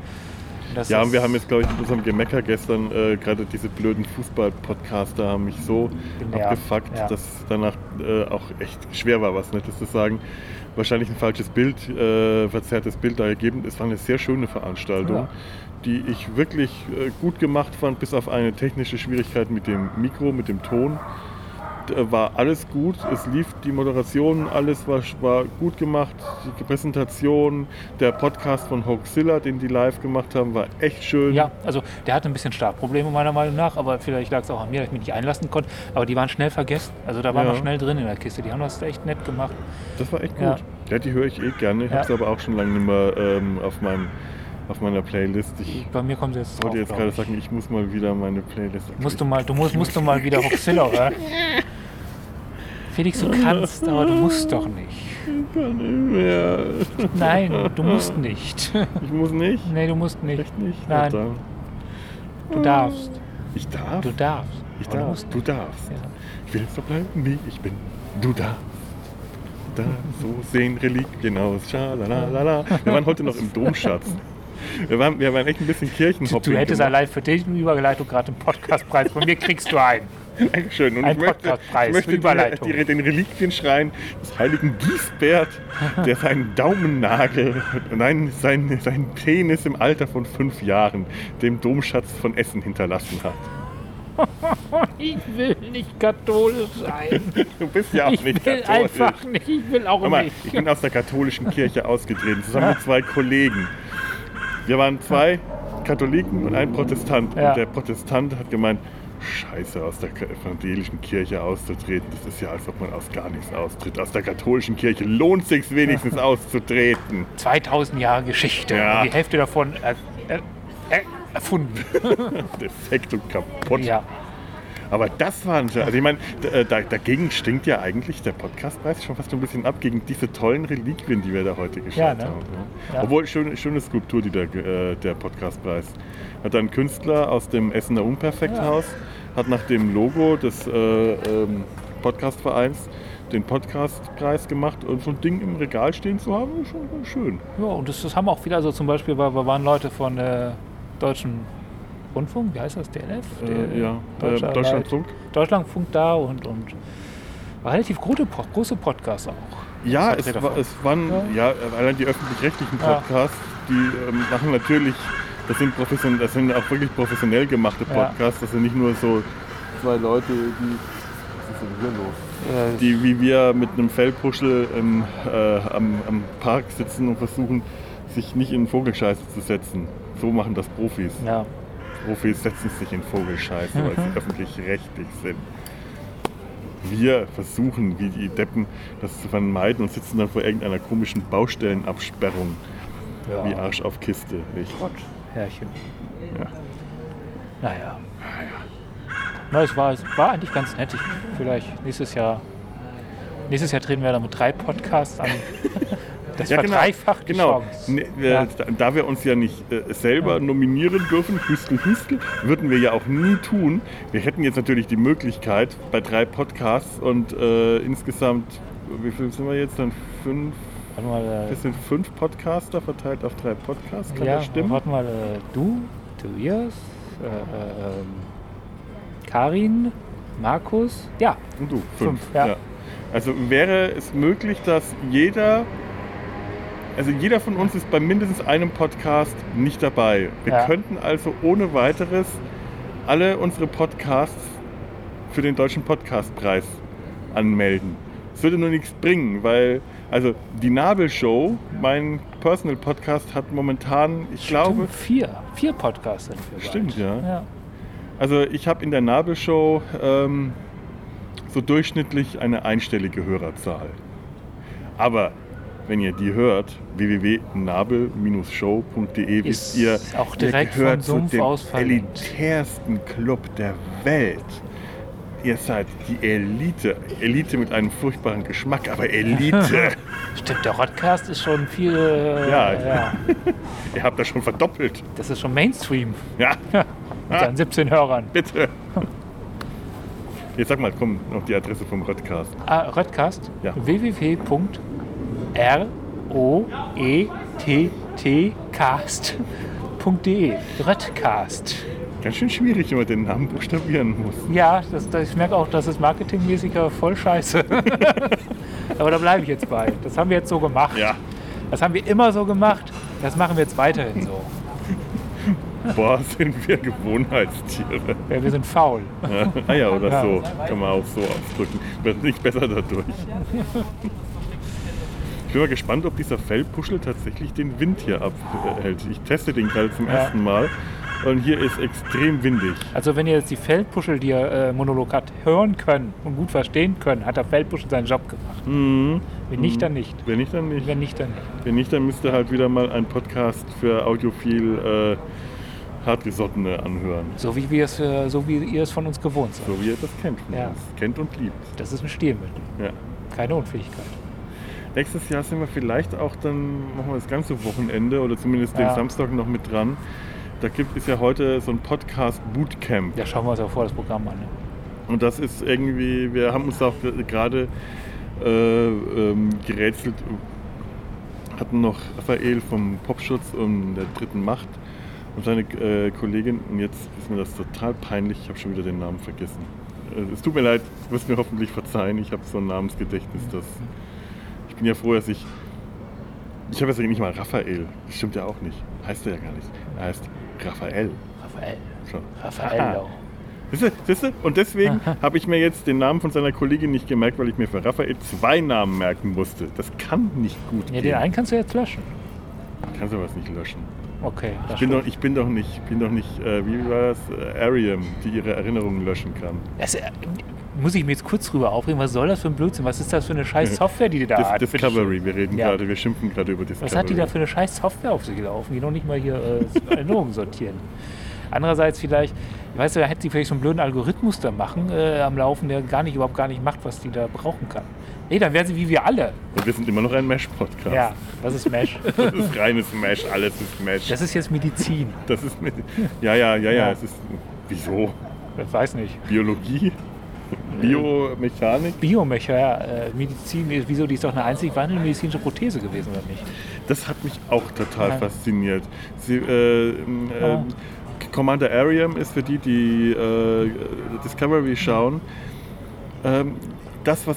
das Ja, und wir haben jetzt, glaube ich, mit unserem Gemecker gestern äh, gerade diese blöden Fußball-Podcaster haben mich so Genervt, abgefuckt, ja. dass danach äh, auch echt schwer war, was Nettes zu sagen. Wahrscheinlich ein falsches Bild, äh, verzerrtes Bild da ergeben. Es war eine sehr schöne Veranstaltung, Ja. die ich wirklich äh, gut gemacht fand, bis auf eine technische Schwierigkeit mit dem Mikro, mit dem Ton. D- War alles gut, es lief die Moderation, alles war, war gut gemacht, die Präsentation, der Podcast von Hoaxilla, den die live gemacht haben, war echt schön. Ja, also der hatte ein bisschen Startprobleme meiner Meinung nach, aber vielleicht lag es auch an mir, dass ich mich nicht einlassen konnte. Aber die waren schnell vergessen. Also da waren Ja. wir schnell drin in der Kiste. Die haben das echt nett gemacht. Das war echt gut. Ja. Ja, die höre ich eh gerne. Ich Ja. habe sie aber auch schon lange nicht mehr ähm, auf, meinem, auf meiner Playlist. Ich Bei mir kommen sie jetzt drauf. wollte jetzt gerade ich. sagen, ich muss mal wieder meine Playlist. Musst du mal, du musst, musst du mal wieder Hoxilla hören. Felix, du kannst, aber du musst doch nicht. Ich kann nicht mehr. Nein, du musst nicht. Ich muss nicht. Nee, du musst nicht. Echt nicht? Nein. Verdammt. Du darfst. Ich darf? Du darfst. ich du darf. musst Du darfst. Ja. Ich will so bleiben, wie ich bin. Du darfst. Da, so sehen Reliquien aus. Schalalala. Wir waren heute noch im Domschatz. Wir waren, wir waren echt ein bisschen Kirchenhopping du hättest gemacht. allein für dich eine Überleitung gerade einen Podcastpreis. Von mir kriegst du einen. Dankeschön. Und Ein ich möchte, Podcastpreis ich möchte. Die, die, den Reliquienschrein des heiligen Giesbert, der seinen Daumennagel, nein, sein, sein Penis im Alter von fünf Jahren dem Domschatz von Essen hinterlassen hat. ich will nicht katholisch sein. Du bist ja auch Ich nicht will katholisch. einfach nicht. Ich will auch mal, nicht. ich bin aus der katholischen Kirche ausgetreten, zusammen mit zwei Kollegen. Wir waren zwei Katholiken und ein Protestant. Ja. Und der Protestant hat gemeint, Scheiße, aus der evangelischen Kirche auszutreten, das ist ja, als ob man aus gar nichts austritt. Aus der katholischen Kirche lohnt sich wenigstens auszutreten. 2000 Jahre Geschichte. Ja. Die Hälfte davon er, er, er, erfunden. (laughs) Defekt und kaputt. Ja. Aber das waren schon, also ich meine, äh, da, dagegen stinkt ja eigentlich der Podcastpreis schon fast ein bisschen ab gegen diese tollen Reliquien, die wir da heute geschaut Ja, ne? haben. Ja. Obwohl, schöne, schöne Skulptur, die der, äh, der Podcastpreis. Hat ein Künstler aus dem Essener Unperfekthaus, hat nach dem Logo des äh, ähm, Podcastvereins den Podcastpreis gemacht und so ein Ding im Regal stehen zu haben, ist schon schön. Ja, und das, das haben auch viele, also zum Beispiel war, waren Leute von äh, Deutschen Rundfunk, wie heißt das, DLF? Äh, ja, äh, Deutscher Deutschlandfunk. Deutschlandfunk da und, und war relativ große, große Podcasts auch. Ja, es, war, es waren ja. allein die öffentlich-rechtlichen Ja. Podcasts, die ähm, machen natürlich, das sind, profession, das sind auch wirklich professionell gemachte Ja. Podcasts, das sind nicht nur so zwei Leute, die, was ist denn hier los? Die wie wir mit einem Fellpuschel im, äh, am, am Park sitzen und versuchen, sich nicht in Vogelscheiße zu setzen. So machen das Profis. ja. Profis setzen sich in Vogelscheiße, weil sie öffentlich-rechtlich sind. Wir versuchen, wie die Deppen, das zu vermeiden und sitzen dann vor irgendeiner komischen Baustellenabsperrung, ja. wie Arsch auf Kiste. Nicht? Gott, Herrchen. Ja. Naja. Na, es war, es war eigentlich ganz nett. Ich, vielleicht nächstes Jahr. Nächstes Jahr treten wir dann mit drei Podcasts an. (laughs) Das Ja, genau. verdreifacht genau. Chance. Ne, äh, Ja. da, wir uns ja nicht äh, selber nominieren dürfen, Hüstel, Hüstel, würden wir ja auch nie tun. Wir hätten jetzt natürlich die Möglichkeit bei drei Podcasts und äh, insgesamt, wie viel sind wir jetzt dann? Fünf? Warte mal, äh, Das sind fünf Podcaster verteilt auf drei Podcasts, kann ja, das stimmen? warte mal, äh, du, Tobias, äh, äh, ähm, Karin, Markus, ja, Und du, fünf. Fünf, ja. Also wäre es möglich, dass jeder, also jeder von uns ist bei mindestens einem Podcast nicht dabei. Wir Ja. könnten also ohne weiteres alle unsere Podcasts für den Deutschen Podcastpreis anmelden. Es würde nur nichts bringen, weil also die Nabelshow, mein Personal Podcast, hat momentan, ich glaube, Stimmt, vier, vier Podcasts sind wir Stimmt, ja. ja. Also ich habe in der Nabelshow ähm, so durchschnittlich eine einstellige Hörerzahl. Aber wenn ihr die hört, www.nabel-show.de, wisst ihr, auch ihr direkt gehört vom zu dem elitärsten Club der Welt. Ihr seid die Elite. Elite mit einem furchtbaren Geschmack, aber Elite. (laughs) Stimmt, der Rodcast ist schon viel. Äh, Ja. ja. (laughs) ihr habt das schon verdoppelt. Das ist schon Mainstream Ja, mit seinen 17 Hörern. bitte. Jetzt sag mal, komm, noch die Adresse vom Podcast. Ah, Rodcast? Ja. www.r-o-e-t-t-cast.de Rodcast. Ganz schön schwierig, wenn man den Namen buchstabieren muss. Ja, das, das, ich merke auch, das ist marketingmäßig ja voll scheiße. (laughs) Aber da bleibe ich jetzt bei. Das haben wir jetzt so gemacht. Ja, Das haben wir immer so gemacht. Das machen wir jetzt weiterhin so. (laughs) boah, sind wir Gewohnheitstiere. Ja, wir sind faul. Ja, ah ja, oder Ja. so. Kann man auch so ausdrücken. Wird nicht besser dadurch. (laughs) Ich bin mal gespannt, ob dieser Fellpuschel tatsächlich den Wind hier abhält. Ich teste den gerade zum Ja. ersten Mal. Und hier ist extrem windig. Also wenn ihr jetzt die Feldpuschel, die ihr äh, Monolog hat, hören können und gut verstehen können, hat der Feldpuschel seinen Job gemacht. Mhm. Wenn nicht, dann nicht. Wenn nicht, dann nicht. Wenn nicht, dann nicht. Wenn nicht, dann müsst ihr halt wieder mal einen Podcast für audiophil äh, Hartgesottene anhören. So wie, wir es, äh, so wie ihr es von uns gewohnt seid. So wie ihr das kennt von Ja. uns. Kennt und liebt. Das ist ein Stilmittel, Ja. keine Unfähigkeit. Nächstes Jahr sind wir vielleicht auch dann, machen wir das ganze Wochenende oder zumindest den Ja. Samstag noch mit dran. Da gibt es ja heute so ein Podcast Bootcamp. Ja, schauen wir uns auch vor das Programm an. Ne? Und das ist irgendwie, wir haben uns auch ge- gerade äh, ähm, gerätselt, hatten noch Raphael vom Popschutz und der dritten Macht und seine äh, Kollegin. Und jetzt ist mir das total peinlich, ich habe schon wieder den Namen vergessen. Äh, es tut mir leid, du wirst mir hoffentlich verzeihen, ich habe so ein Namensgedächtnis, das ich bin ja froh, dass ich. Ich habe jetzt nicht mal Raphael. Das stimmt ja auch nicht. Heißt er ja gar nicht. Er heißt Raphael. Raphael. Schon. Raphael. Aha. auch. Siehst du, siehst du? Und deswegen (laughs) habe ich mir jetzt den Namen von seiner Kollegin nicht gemerkt, weil ich mir für Raphael zwei Namen merken musste. Das kann nicht gut Ja, den gehen. einen kannst du jetzt löschen. Ich kann sowas nicht löschen. Okay, Ich bin, doch, ich bin doch nicht, bin doch nicht äh, wie war das, äh, Ariam, die ihre Erinnerungen löschen kann. Das, äh, muss ich mir jetzt kurz drüber aufregen, was soll das für ein Blödsinn? Was ist das für eine scheiß (laughs) Software, die die da hat? Discovery, wir reden Ja. gerade, wir schimpfen gerade über Discovery. Was hat die da für eine scheiß Software auf sich laufen, die noch nicht mal hier äh, Erinnerungen (laughs) sortieren? Andererseits vielleicht, weißt du, da hätte sie vielleicht so einen blöden Algorithmus da machen äh, am Laufen, der gar nicht, überhaupt gar nicht macht, was die da brauchen kann. Nee, dann wäre sie wie wir alle. Und wir sind immer noch ein Mesh-Podcast. Ja, das ist Mesh. (laughs) Das ist reines Mesh, alles ist Mesh. Das ist jetzt Medizin. Das ist mit, ja, ja, ja, ja, Ja. es ist, wieso? Ich weiß nicht. Biologie? Biomechanik? Biomecher, ja, äh, Medizin, wieso, die ist doch eine einzig wandelnde medizinische Prothese gewesen, oder nicht? Das hat mich auch total Ja. fasziniert. Sie, äh, ähm, Ja. ähm, Commander Ariam ist für die, die äh, Discovery schauen, ähm, das, was.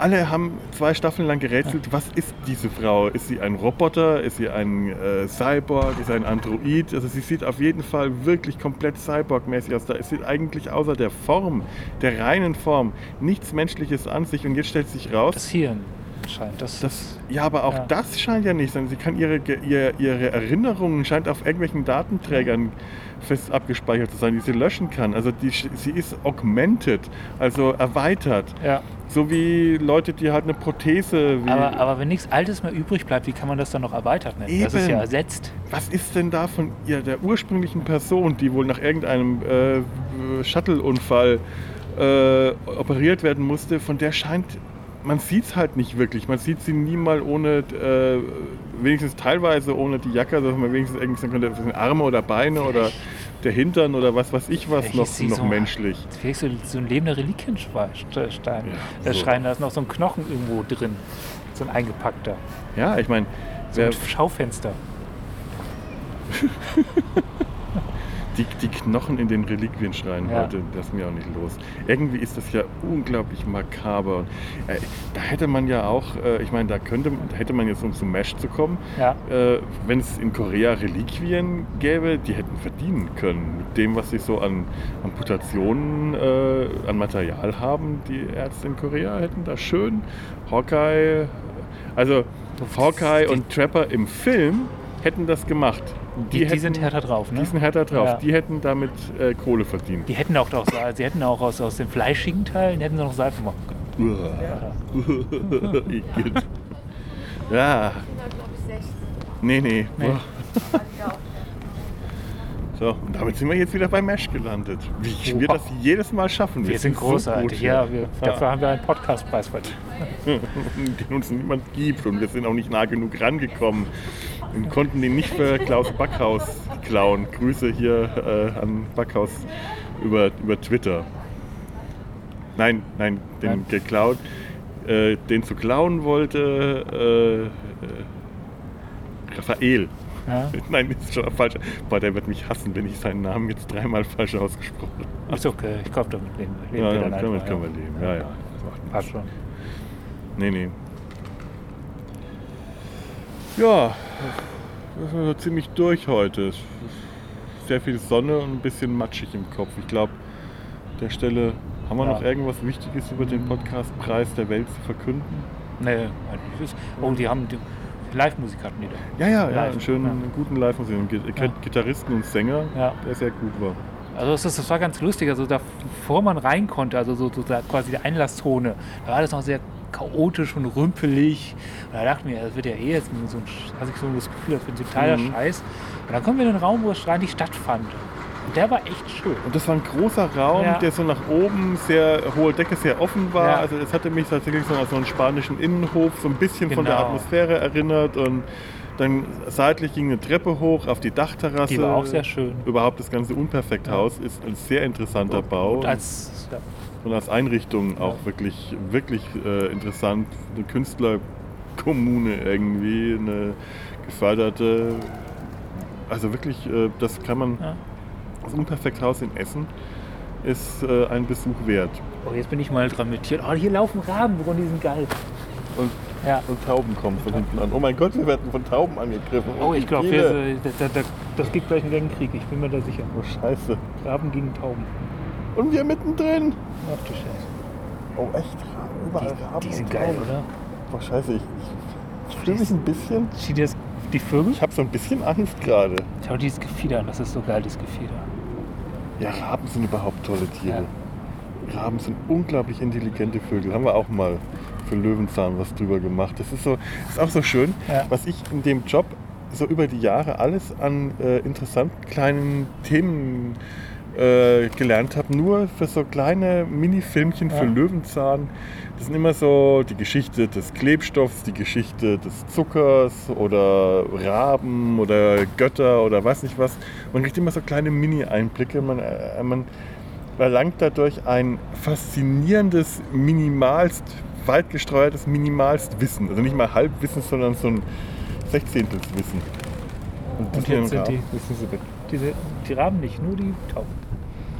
Alle haben zwei Staffeln lang gerätselt, was ist diese Frau? Ist sie ein Roboter? Ist sie ein äh, Cyborg? Ist sie ein Android? Also sie sieht auf jeden Fall wirklich komplett Cyborg-mäßig aus. Da ist sie eigentlich außer der Form, der reinen Form, nichts Menschliches an sich. Und jetzt stellt sich raus, Das Hirn scheint. Das, das, ja, aber auch Ja. das scheint ja nicht, sondern sie kann ihre, Ge- ihr, ihre Erinnerungen scheint auf irgendwelchen Datenträgern fest abgespeichert zu sein, die sie löschen kann. Also die, sie ist augmented, also erweitert. ja. So wie Leute, die halt eine Prothese. Aber, aber wenn nichts Altes mehr übrig bleibt, wie kann man das dann noch erweitert nennen? Das ist Eben. ja ersetzt. was ist denn da von ihr, der ursprünglichen Person, die wohl nach irgendeinem äh, Shuttle-Unfall äh, operiert werden musste, von der scheint, man sieht es halt nicht wirklich. Man sieht sie nie mal ohne, äh, wenigstens teilweise ohne die Jacke, dass man wenigstens irgendwie könnte, das sind Arme oder Beine oder der Hintern oder was weiß ich was Vielleicht noch, noch so- menschlich. Vielleicht so, so ein lebender Reliquienstein. Ja, so. da ist noch so ein Knochen irgendwo drin. So ein eingepackter. Ja, ich meine, So ein Schaufenster. (laughs) Die, die Knochen in den Reliquienschreinen Ja. heute, das ist mir auch nicht los. Irgendwie ist das ja unglaublich makaber. Äh, da hätte man ja auch, äh, ich meine, da könnte, da hätte man jetzt, um zum Mesh zu kommen, Ja. äh, wenn es in Korea Reliquien gäbe, die hätten verdienen können mit dem, was sie so an Amputationen, äh, an Material haben. Die Ärzte in Korea hätten da schön Hawkeye, also Hawkeye und Trapper im Film hätten das gemacht. Die, die, hätten- sind härter drauf, ne? die sind härter drauf. Ja. Die hätten damit äh, Kohle verdient. Die hätten auch, auch, sie hätten auch aus, aus den fleischigen Teilen hätten sie noch Seife machen können. (laughs) Igitt. ja. Nee, nee. Nee. So, und damit sind wir jetzt wieder bei Mesh gelandet. Wie wir Wow. das jedes Mal schaffen. Wir sind so großartig. ja, wir, dafür haben wir einen Podcastpreis verdient. (laughs) den uns niemand gibt und wir sind auch nicht nah genug rangekommen und konnten den nicht für Klaus Backhaus klauen. Grüße hier äh, an Backhaus über, über Twitter. Nein, nein, den Nein. geklaut, äh, den zu klauen wollte äh, äh, Raphael. Ja. (laughs) Nein, das ist schon falsch. Boah, der wird mich hassen, wenn ich seinen Namen jetzt dreimal falsch ausgesprochen habe. Ist okay, ich glaube damit leben. leben Ja, wir damit einfach, können wir leben. Ja, ja. Passt schon. Nee, nee. Ja, wir sind so ziemlich durch heute. Ist Sehr viel Sonne und ein bisschen matschig im Kopf. Ich glaube, der Stelle haben wir Ja. noch irgendwas Wichtiges über den Podcastpreis der Welt zu verkünden? Nee, eigentlich ist. Oh, die haben die Live-Musik hatten die da. Ja, ja, ja, einen schönen, ja. guten Live-Musik. Ja. Gitarristen und Sänger, Ja. der sehr gut war. Also das, ist, das war ganz lustig. Also da, bevor man rein konnte, also so, so quasi die Einlasszone, da war das noch sehr chaotisch und rümpelig. Und da dachte ich mir, das wird ja eh jetzt so ein, hatte ich so das Gefühl, das wird ein totaler Mhm. Scheiß. Und dann kommen wir in den Raum, wo es eigentlich stattfand. Und der war echt schön. Und das war ein großer Raum, Ja. der so nach oben, sehr hohe Decke, sehr offen war. Ja. Also es hatte mich tatsächlich so an so einen spanischen Innenhof so ein bisschen von der Genau. Atmosphäre erinnert. Und dann seitlich ging eine Treppe hoch auf die Dachterrasse. Die war auch sehr schön. Überhaupt das ganze Unperfekthaus ist ein sehr interessanter Bau. Und als, ja, Und als Einrichtung auch wirklich, wirklich äh, interessant. Eine Künstlerkommune irgendwie, eine geförderte. Also wirklich, äh, das kann man. Ja. Das Unperfekthaus in Essen ist äh, ein Besuch wert. oh, jetzt bin ich mal dran mit Tieren. Oh, hier laufen Raben rum, die sind geil. und, Ja. und Tauben kommen von hinten an. Oh mein Gott, wir werden von Tauben angegriffen. Oh, Und ich glaube, das, das, das gibt gleich einen Gangkrieg. Ich bin mir da sicher. Oh Scheiße. Raben gegen Tauben. Und wir mittendrin. Ach du Scheiße. Oh echt, überall Raben Die sind geil, oder? Boah, scheiße, ich, ich fühle mich ein bisschen. Sieh dir das, die Vögel? Ich habe so ein bisschen Angst gerade. Schau dieses Gefieder an. Das ist so geil, das Gefieder. Ja, Raben sind überhaupt tolle Tiere. Raben sind unglaublich intelligente Vögel. Haben wir auch mal für Löwenzahn was drüber gemacht. Das ist so, ist auch so schön, Ja. was ich in dem Job so über die Jahre alles an äh, interessanten kleinen Themen äh, gelernt habe. Nur für so kleine Mini-Filmchen für Ja. Löwenzahn. Das sind immer so die Geschichte des Klebstoffs, die Geschichte des Zuckers oder Raben oder Götter oder weiß nicht was. Man kriegt immer so kleine Mini-Einblicke. Man, äh, man erlangt dadurch ein faszinierendes, minimalst, weit gestreuertes, minimalst Wissen. Also nicht mal Halbwissen, sondern so ein Sechzehntelswissen. Und Und jetzt sind die, diese, die Raben nicht, nur die Tauben.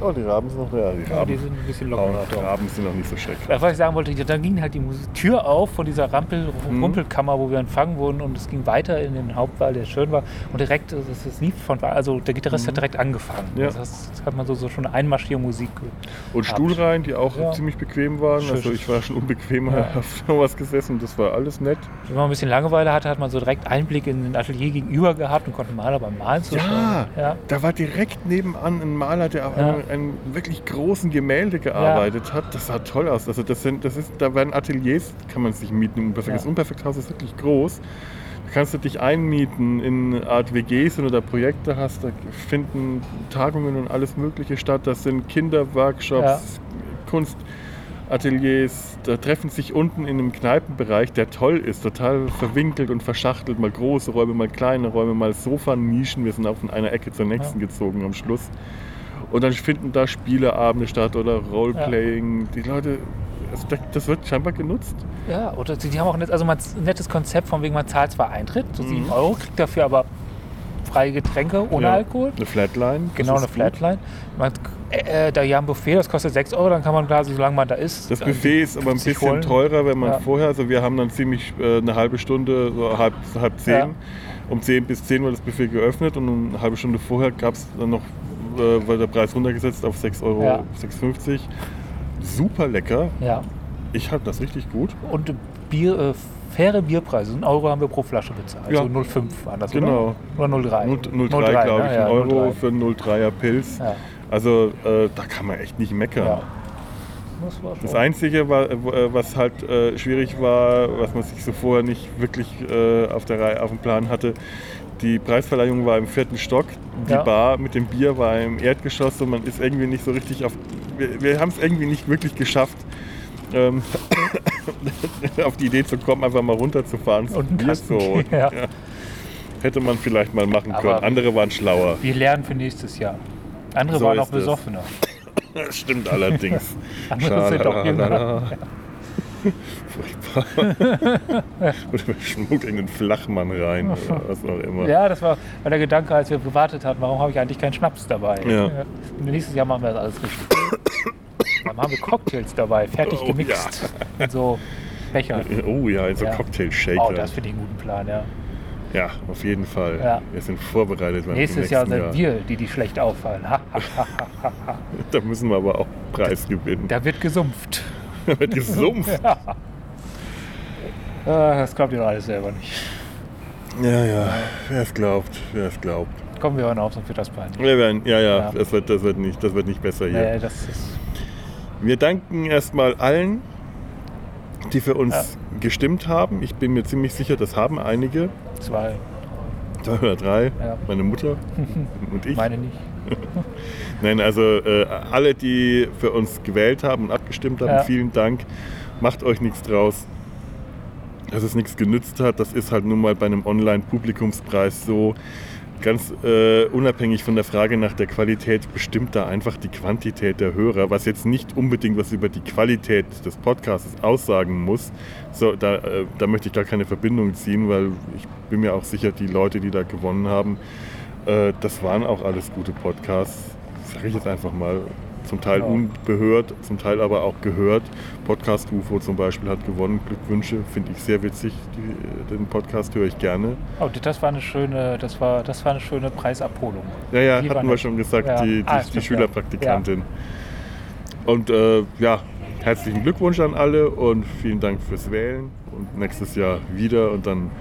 Oh, die Raben sind noch da. Die Ja, Raben, die sind ein bisschen oh, lockerer. die Raben sind noch nicht so schrecklich. Was ich sagen wollte, dann ging halt die Tür auf von dieser Rampel, Mhm. Rumpelkammer, wo wir empfangen wurden und es ging weiter in den Hauptwahl, der schön war. Und direkt, das ist Lied von, also der Gitarrist hat direkt angefangen. Mhm. Ja. Das, heißt, hat man so, so schon Einmarschiermusik. Und. Stuhlreihen, die auch Ja. ziemlich bequem waren. Schön. Also ich war schon unbequemer Ja. (laughs) auf sowas gesessen. Das war alles nett. Wenn man ein bisschen Langeweile hatte, hat man so direkt Einblick in den Atelier gegenüber gehabt und konnte Maler beim Malen zuschauen. Ja. da war direkt nebenan ein Maler, der Ja. Einem, wirklich großen Gemälde gearbeitet hat. Das sah toll aus. Also das sind, das ist, da werden Ateliers, kann man sich mieten. Unperfekt. Ja. Das Unperfekthaus ist wirklich groß. Da kannst du dich einmieten in Art WGs, wenn du da Projekte hast. Da finden Tagungen und alles Mögliche statt. Das sind Kinderworkshops, Kunstateliers. Da treffen sich unten in einem Kneipenbereich, der toll ist, total verwinkelt und verschachtelt. Mal große Räume, mal kleine Räume, mal Sofanischen. Wir sind auch von einer Ecke zur nächsten gezogen am Schluss. Und dann finden da Spieleabende statt oder Roleplaying. Die Leute, also das- wird scheinbar genutzt. Ja, oder die, haben auch ein, net- also ein nettes Konzept, von wegen man zahlt zwar Eintritt, so 7 Mhm. Euro, kriegt dafür aber freie Getränke ohne Ja. Alkohol. Eine Flatline. Genau, eine. Flatline. Man, äh, äh, da ja ein Buffet, das kostet 6 Euro, dann kann man quasi, solange man da ist. Das Buffet ist aber ein bisschen holen. teurer, wenn man Ja. vorher, also wir haben dann ziemlich äh, eine halbe Stunde, so halb, halb zehn, Ja. um 10 bis 10 war das Buffet geöffnet und eine halbe Stunde vorher gab es dann noch, äh, war der Preis runtergesetzt auf 6 Euro, Ja. 6,50. Super lecker. Ja. Ich fand das richtig gut. Und Bier, äh, faire Bierpreise. Ein Euro haben wir pro Flasche bezahlt. Ja. Also 0,5 waren das, Genau. oder? Oder 0,3? 0,3 glaube ich, ne? Ja, ein Euro 0,3. für einen 0,3er Pilz. Ja. Also äh, da kann man echt nicht meckern. Ja. Das war Das. Einzige, war, äh, was halt äh, schwierig war, was man sich so vorher nicht wirklich äh, auf, der Reihe, auf dem Plan hatte, die Preisverleihung war im vierten Stock, die Ja. Bar mit dem Bier war im Erdgeschoss und man ist irgendwie nicht so richtig auf. Wir, wir haben es irgendwie nicht wirklich geschafft, ähm, (coughs) auf die Idee zu kommen, einfach mal runterzufahren, Und einen Bier zu holen. Bier, ja. Hätte man vielleicht mal machen Aber- können. Andere waren schlauer. Wir lernen für nächstes Jahr. Andere So waren es. besoffener. Das (laughs) stimmt allerdings. (laughs) Andere sind doch jünger. Furchtbar. (laughs) Oder wir schmuggeln den Flachmann rein oder was auch immer. Ja, das war der Gedanke, als wir gewartet hatten, warum habe ich eigentlich keinen Schnaps dabei? Ja. Nächstes Jahr machen wir das alles richtig. (coughs) Dann haben wir Cocktails dabei, fertig Oh, gemixt. In so Bechern. (laughs) Oh ja, in so Ja. Cocktail-Shaker. Oh, das finde ich einen guten Plan, ja. ja, auf jeden Fall. Ja. Wir sind vorbereitet. Nächstes Jahr sind wir die, die schlecht auffallen. (laughs) Da müssen wir aber auch Preis gewinnen. Da wird gesumpft. (laughs) Wird gesumpft. (laughs) Ah, Das glaubt ihr alles selber nicht. Ja, ja. Wer es glaubt, wer es glaubt. Kommen wir hören auf, sonst wird das peinlich. Wir werden, ja, ja, Ja. Das, wird, das, wird nicht, das wird nicht besser hier. Nee, das ist. Wir danken erstmal allen, die für uns gestimmt haben. Ich bin mir ziemlich sicher, das haben einige. Zwei. Zwei oder drei. Ja. Meine Mutter (laughs) und ich. Meine nicht. (laughs) Nein, also äh, alle, die für uns gewählt haben und abgestimmt haben, Ja. vielen Dank. Macht euch nichts draus. Dass es nichts genützt hat, das ist halt nun mal bei einem Online-Publikumspreis so. Ganz äh, unabhängig von der Frage nach der Qualität bestimmt da einfach die Quantität der Hörer, was jetzt nicht unbedingt was über die Qualität des Podcasts aussagen muss. So, da, äh, da möchte ich gar keine Verbindung ziehen, weil ich bin mir auch sicher, die Leute, die da gewonnen haben, äh, das waren auch alles gute Podcasts. Sage ich jetzt einfach mal. zum Teil Ja. unbehört, zum Teil aber auch gehört. Podcast UFO zum Beispiel hat gewonnen. Glückwünsche, finde ich sehr witzig. Die, den Podcast höre ich gerne. Oh, das war eine schöne, das war, das war eine schöne Preisabholung. Ja, ja, Die hatten wir schon gesagt, Ja. die, die, Ah, die Schülerpraktikantin. Und äh, ja, herzlichen Glückwunsch an alle und vielen Dank fürs Wählen. Und nächstes Jahr wieder und dann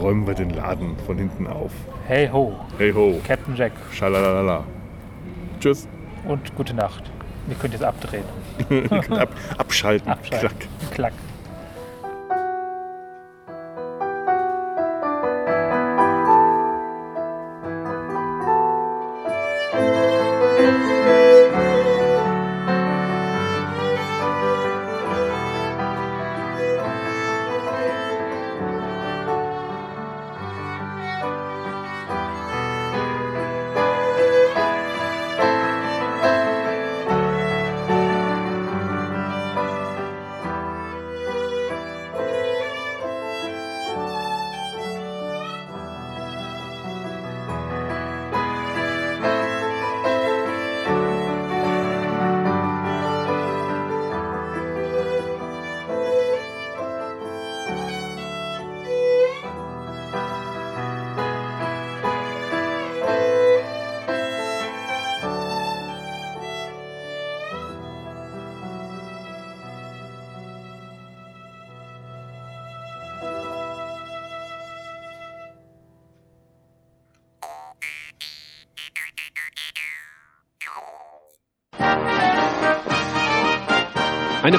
räumen wir den Laden von hinten auf. Hey ho, Hey ho, Captain Jack schalalala. Tschüss. und gute Nacht. Ihr könnt jetzt abdrehen. (laughs) Ab, abschalten. Abschalten. Klack. Klack.